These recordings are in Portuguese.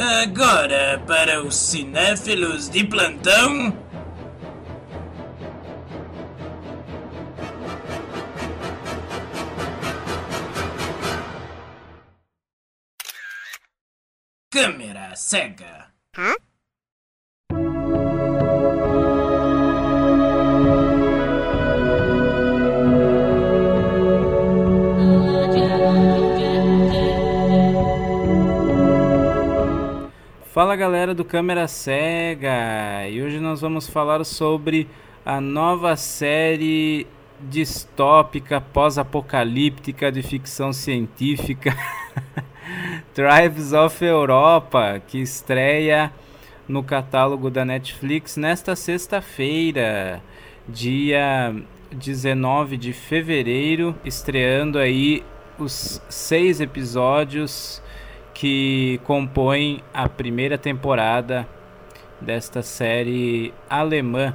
Agora, para os cinéfilos de plantão. Câmera cega. Hã? Fala galera do Câmera Cega! E hoje nós vamos falar sobre a nova série distópica, pós-apocalíptica de ficção científica Tribes of Europa, que estreia no catálogo da Netflix nesta sexta-feira, dia 19 de fevereiro, estreando aí os seis episódios que compõem a primeira temporada desta série alemã.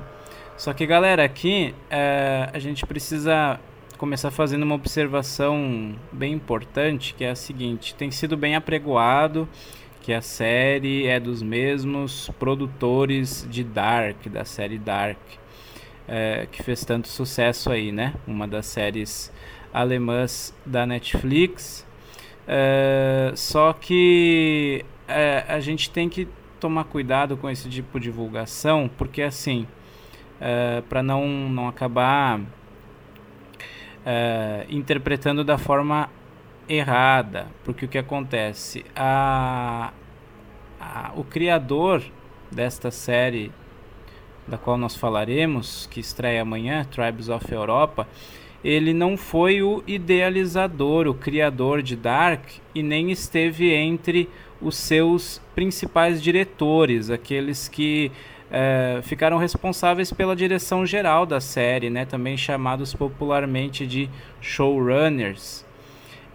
Só que, galera, aqui é, a gente precisa começar fazendo uma observação bem importante, que é a seguinte: tem sido bem apregoado que a série é dos mesmos produtores de Dark, da série Dark, é, que fez tanto sucesso aí, né? Uma das séries alemãs da Netflix. É, só que é, a gente tem que tomar cuidado com esse tipo de divulgação, porque assim, é, para não, não acabar é, interpretando da forma errada, porque o que acontece? A, a, o criador desta série, da qual nós falaremos, que estreia amanhã, Tribes of Europa, ele não foi o idealizador, o criador de Dark e nem esteve entre os seus principais diretores, aqueles que é, ficaram responsáveis pela direção geral da série, né, também chamados popularmente de showrunners.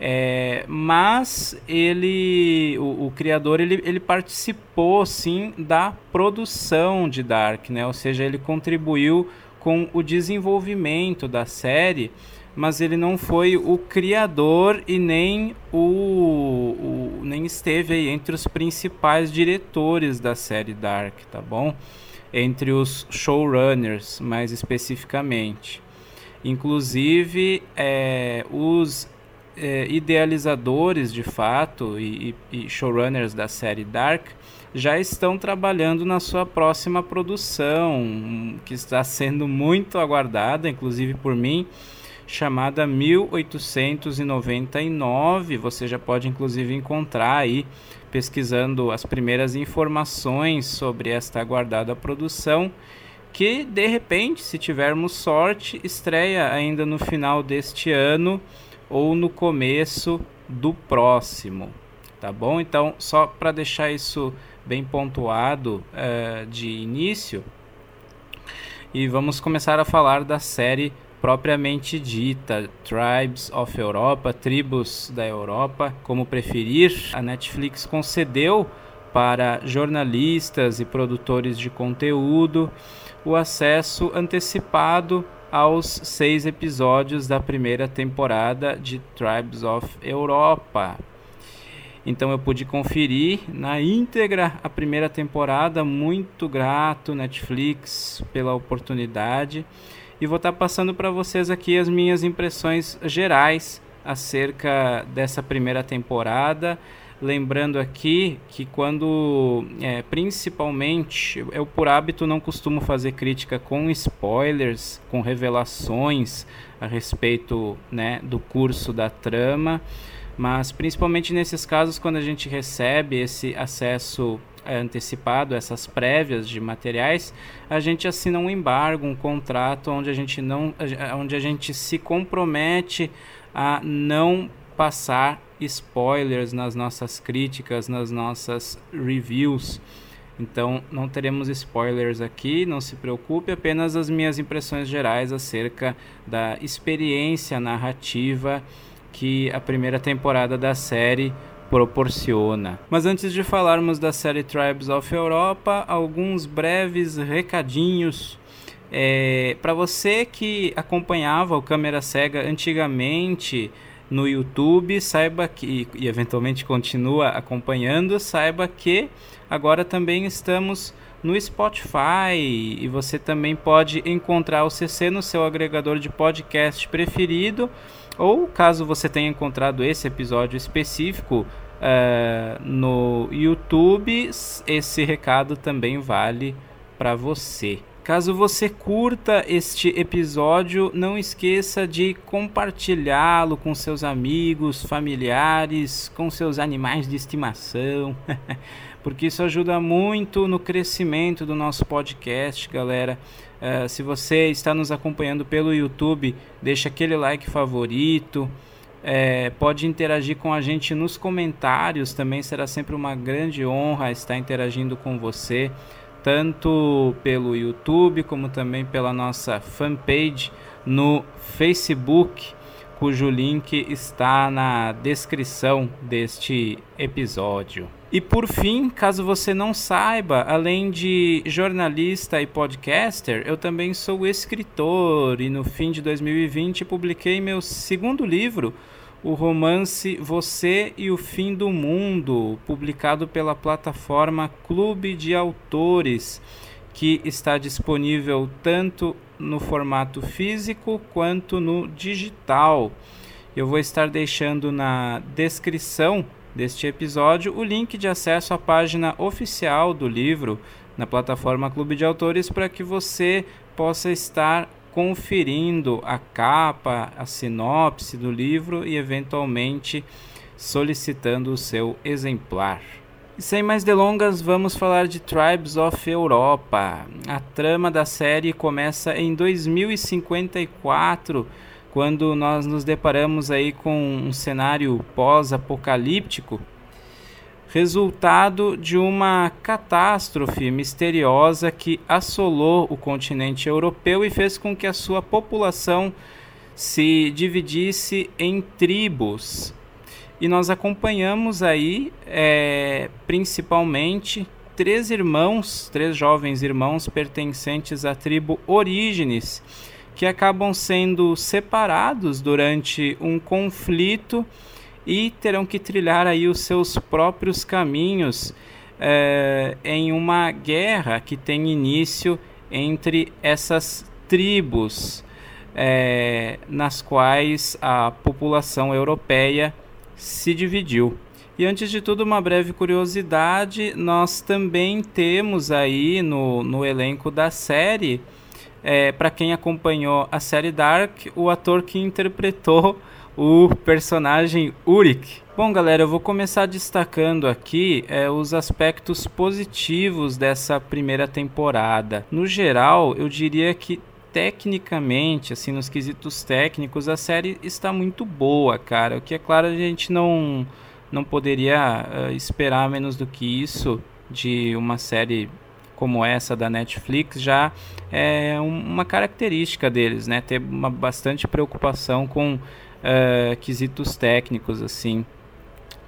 É, mas ele, o, o, criador, ele, ele participou sim da produção de Dark, né? Ou seja, ele contribuiu com o desenvolvimento da série, mas ele não foi o criador e nem o, o nem esteve entre os principais diretores da série Dark, tá bom? Entre os showrunners, mais especificamente. Inclusive, é, os é, idealizadores de fato e, e, showrunners da série Dark já estão trabalhando na sua próxima produção, que está sendo muito aguardada, inclusive por mim, chamada 1899. Você já pode inclusive encontrar aí pesquisando as primeiras informações sobre esta aguardada produção que de repente, se tivermos sorte, estreia ainda no final deste ano ou no começo do próximo, tá bom? Então, só para deixar isso bem pontuado uh, de início, e vamos começar a falar da série propriamente dita, Tribes of Europa, Tribos da Europa, como preferir. A Netflix concedeu para jornalistas e produtores de conteúdo o acesso antecipado aos seis episódios da primeira temporada de Tribes of Europa. Então eu pude conferir na íntegra a primeira temporada, muito grato Netflix pela oportunidade. E vou estar passando para vocês aqui as minhas impressões gerais acerca dessa primeira temporada. Lembrando aqui que quando, é, principalmente, eu por hábito não costumo fazer crítica com spoilers, com revelações a respeito né, do curso da trama, mas principalmente nesses casos quando a gente recebe esse acesso é, antecipado, essas prévias de materiais, a gente assina um embargo, um contrato onde a gente não, onde a gente se compromete a não passar spoilers nas nossas críticas, nas nossas reviews. Então não teremos spoilers aqui, não se preocupe, apenas as minhas impressões gerais acerca da experiência narrativa que a primeira temporada da série proporciona. Mas antes de falarmos da série Tribes of Europa, alguns breves recadinhos. É, Para você que acompanhava o Câmera Cega antigamente, no YouTube, saiba que e eventualmente continua acompanhando, saiba que agora também estamos no Spotify e você também pode encontrar o CC no seu agregador de podcast preferido ou caso você tenha encontrado esse episódio específico uh, no YouTube, esse recado também vale para você. Caso você curta este episódio, não esqueça de compartilhá-lo com seus amigos, familiares, com seus animais de estimação, porque isso ajuda muito no crescimento do nosso podcast, galera. Uh, se você está nos acompanhando pelo YouTube, deixa aquele like favorito. É, pode interagir com a gente nos comentários, também será sempre uma grande honra estar interagindo com você tanto pelo YouTube como também pela nossa fanpage no Facebook, cujo link está na descrição deste episódio. E por fim, caso você não saiba, além de jornalista e podcaster, eu também sou escritor e no fim de 2020 publiquei meu segundo livro, o romance Você e o Fim do Mundo, publicado pela plataforma Clube de Autores, que está disponível tanto no formato físico quanto no digital. Eu vou estar deixando na descrição deste episódio o link de acesso à página oficial do livro na plataforma Clube de Autores para que você possa estar conferindo a capa, a sinopse do livro e eventualmente solicitando o seu exemplar. Sem mais delongas, vamos falar de Tribes of Europa. A trama da série começa em 2054, quando nós nos deparamos aí com um cenário pós-apocalíptico resultado de uma catástrofe misteriosa que assolou o continente europeu e fez com que a sua população se dividisse em tribos. E nós acompanhamos aí, é, principalmente, três irmãos, três jovens irmãos pertencentes à tribo Orígenes, que acabam sendo separados durante um conflito e terão que trilhar aí os seus próprios caminhos é, em uma guerra que tem início entre essas tribos é, nas quais a população europeia se dividiu. E antes de tudo, uma breve curiosidade: nós também temos aí no, no elenco da série, é, para quem acompanhou a série Dark, o ator que interpretou o personagem Urik. Bom, galera, eu vou começar destacando aqui é, os aspectos positivos dessa primeira temporada. No geral, eu diria que tecnicamente, assim, nos quesitos técnicos, a série está muito boa, cara. O que é claro, a gente não, não poderia uh, esperar menos do que isso de uma série como essa da Netflix já é uma característica deles, né? Ter uma bastante preocupação com uh, quesitos técnicos assim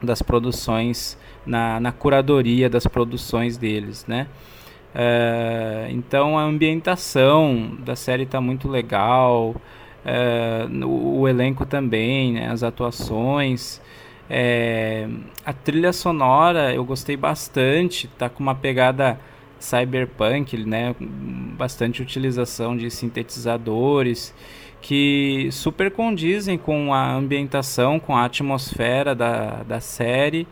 das produções na, na curadoria das produções deles, né? Uh, então a ambientação da série está muito legal, uh, o, o, elenco também, né? as atuações, é, a trilha sonora eu gostei bastante, tá com uma pegada cyberpunk, né? Bastante utilização de sintetizadores que super condizem com a ambientação, com a atmosfera da, da série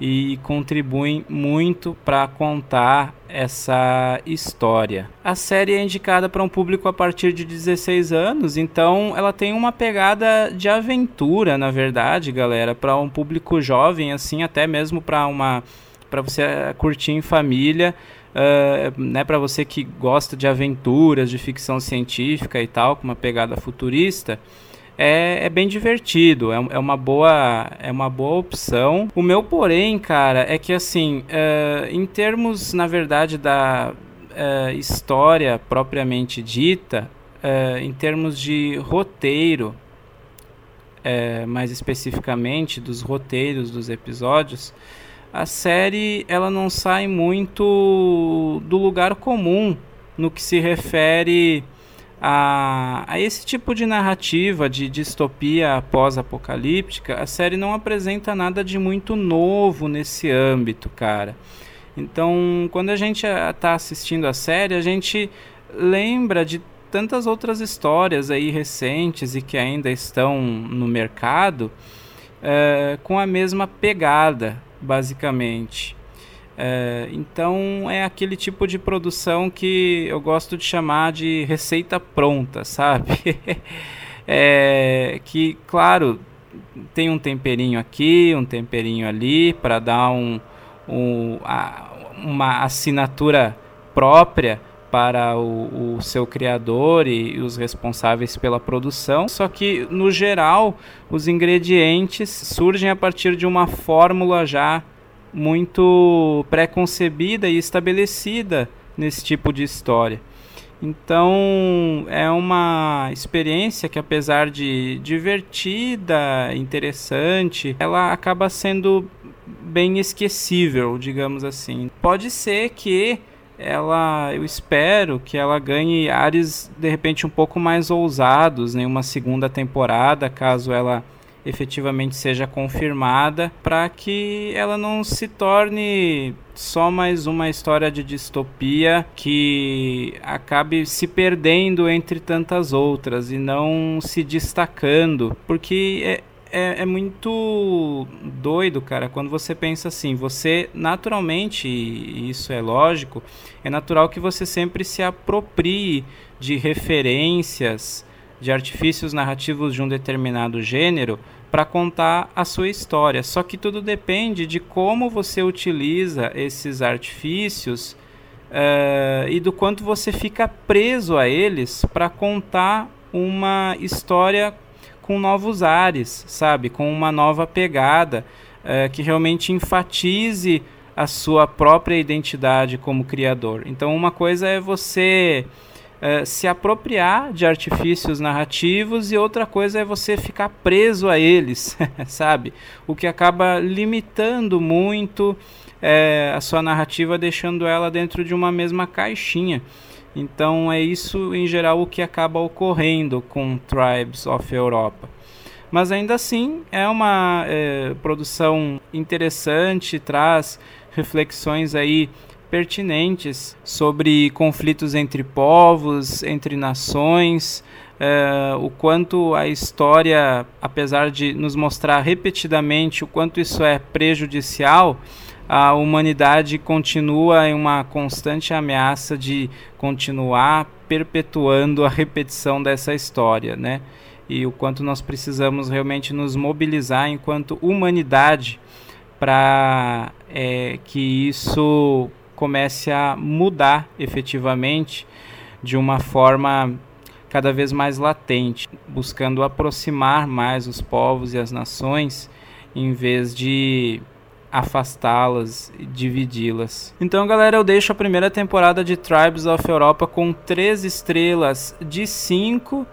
e contribuem muito para contar essa história. A série é indicada para um público a partir de 16 anos, então ela tem uma pegada de aventura, na verdade, galera, para um público jovem assim, até mesmo para uma para você curtir em família uh, né, para você que gosta de aventuras, de ficção científica e tal, com uma pegada futurista, é, é, bem divertido, é, é, uma boa, é uma boa opção. O meu porém, cara, é que assim, uh, em termos, na verdade, da uh, história propriamente dita, uh, em termos de roteiro, mais especificamente dos roteiros dos episódios, a série ela não sai muito do lugar comum no que se refere a, a esse tipo de narrativa de distopia pós-apocalíptica, a série não apresenta nada de muito novo nesse âmbito, cara. Então, quando a gente está assistindo a série, a gente lembra de tantas outras histórias aí recentes e que ainda estão no mercado é, com a mesma pegada, basicamente. É, então é aquele tipo de produção que eu gosto de chamar de receita pronta, sabe? é, que, claro, tem um temperinho aqui, um temperinho ali para dar um, um, a, uma assinatura própria para o, o, seu criador e, e, os responsáveis pela produção. Só que, no geral, os ingredientes surgem a partir de uma fórmula já muito pré-concebida e estabelecida nesse tipo de história. Então, é uma experiência que, apesar de divertida, interessante, ela acaba sendo bem esquecível, digamos assim. Pode ser que ela, eu espero que ela ganhe ares de repente um pouco mais ousados em uma segunda temporada, caso ela efetivamente seja confirmada, para que ela não se torne só mais uma história de distopia que acabe se perdendo entre tantas outras e não se destacando, porque é, é, é, muito doido, cara, quando você pensa assim, você naturalmente, e isso é lógico, é natural que você sempre se aproprie de referências, de artifícios narrativos de um determinado gênero para contar a sua história. Só que tudo depende de como você utiliza esses artifícios uh, e do quanto você fica preso a eles para contar uma história com novos ares, sabe? Com uma nova pegada uh, que realmente enfatize a sua própria identidade como criador. Então, uma coisa é você uh, se apropriar de artifícios narrativos e outra coisa é você ficar preso a eles, sabe? O que acaba limitando muito uh, a sua narrativa, deixando ela dentro de uma mesma caixinha. Então é isso em geral o que acaba ocorrendo com Tribes of Europa. Mas ainda assim é uma é, produção interessante, traz reflexões aí pertinentes sobre conflitos entre povos, entre nações, é, o quanto a história, apesar de nos mostrar repetidamente o quanto isso é prejudicial, a humanidade continua em uma constante ameaça de continuar perpetuando a repetição dessa história, né? E o quanto nós precisamos realmente nos mobilizar enquanto humanidade para é, que isso comece a mudar efetivamente de uma forma cada vez mais latente, buscando aproximar mais os povos e as nações em vez de afastá-las e dividi-las. Então, galera, eu deixo a primeira temporada de Tribes of Europa com 3 estrelas de 5.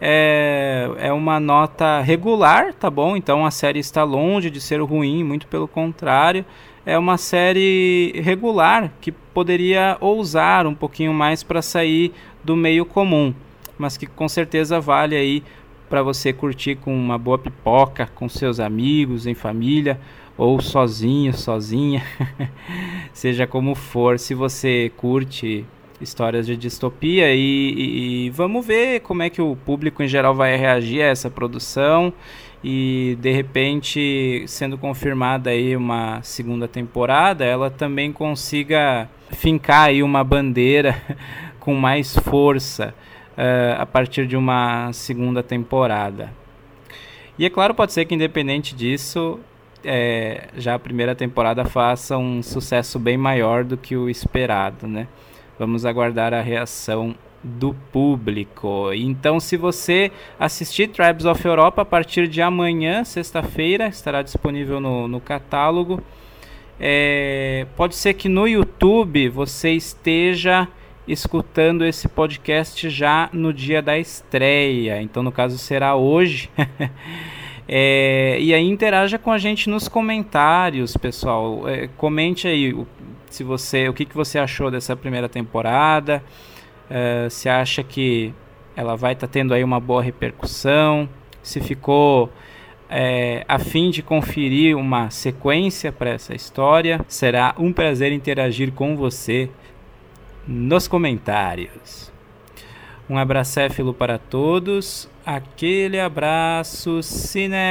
É, é uma nota regular, tá bom? Então a série está longe de ser ruim, muito pelo contrário. É uma série regular que poderia ousar um pouquinho mais para sair do meio comum, mas que com certeza vale aí para você curtir com uma boa pipoca, com seus amigos, em família ou sozinho, sozinha, seja como for, se você curte histórias de distopia e, e, e, vamos ver como é que o público em geral vai reagir a essa produção e de repente sendo confirmada aí uma segunda temporada ela também consiga fincar aí uma bandeira com mais força uh, a partir de uma segunda temporada e é claro pode ser que independente disso é, já a primeira temporada faça um sucesso bem maior do que o esperado, né? Vamos aguardar a reação do público. Então, se você assistir Tribes of Europa a partir de amanhã, sexta-feira, estará disponível no, no catálogo. É, pode ser que no YouTube você esteja escutando esse podcast já no dia da estreia. Então, no caso, será hoje. É, e aí interaja com a gente nos comentários, pessoal. É, comente aí o, se você, o que, que você achou dessa primeira temporada. É, se acha que ela vai estar tá tendo aí uma boa repercussão. Se ficou é, a fim de conferir uma sequência para essa história, será um prazer interagir com você nos comentários. Um abracéfilo para todos, aquele abraço cinéfilo.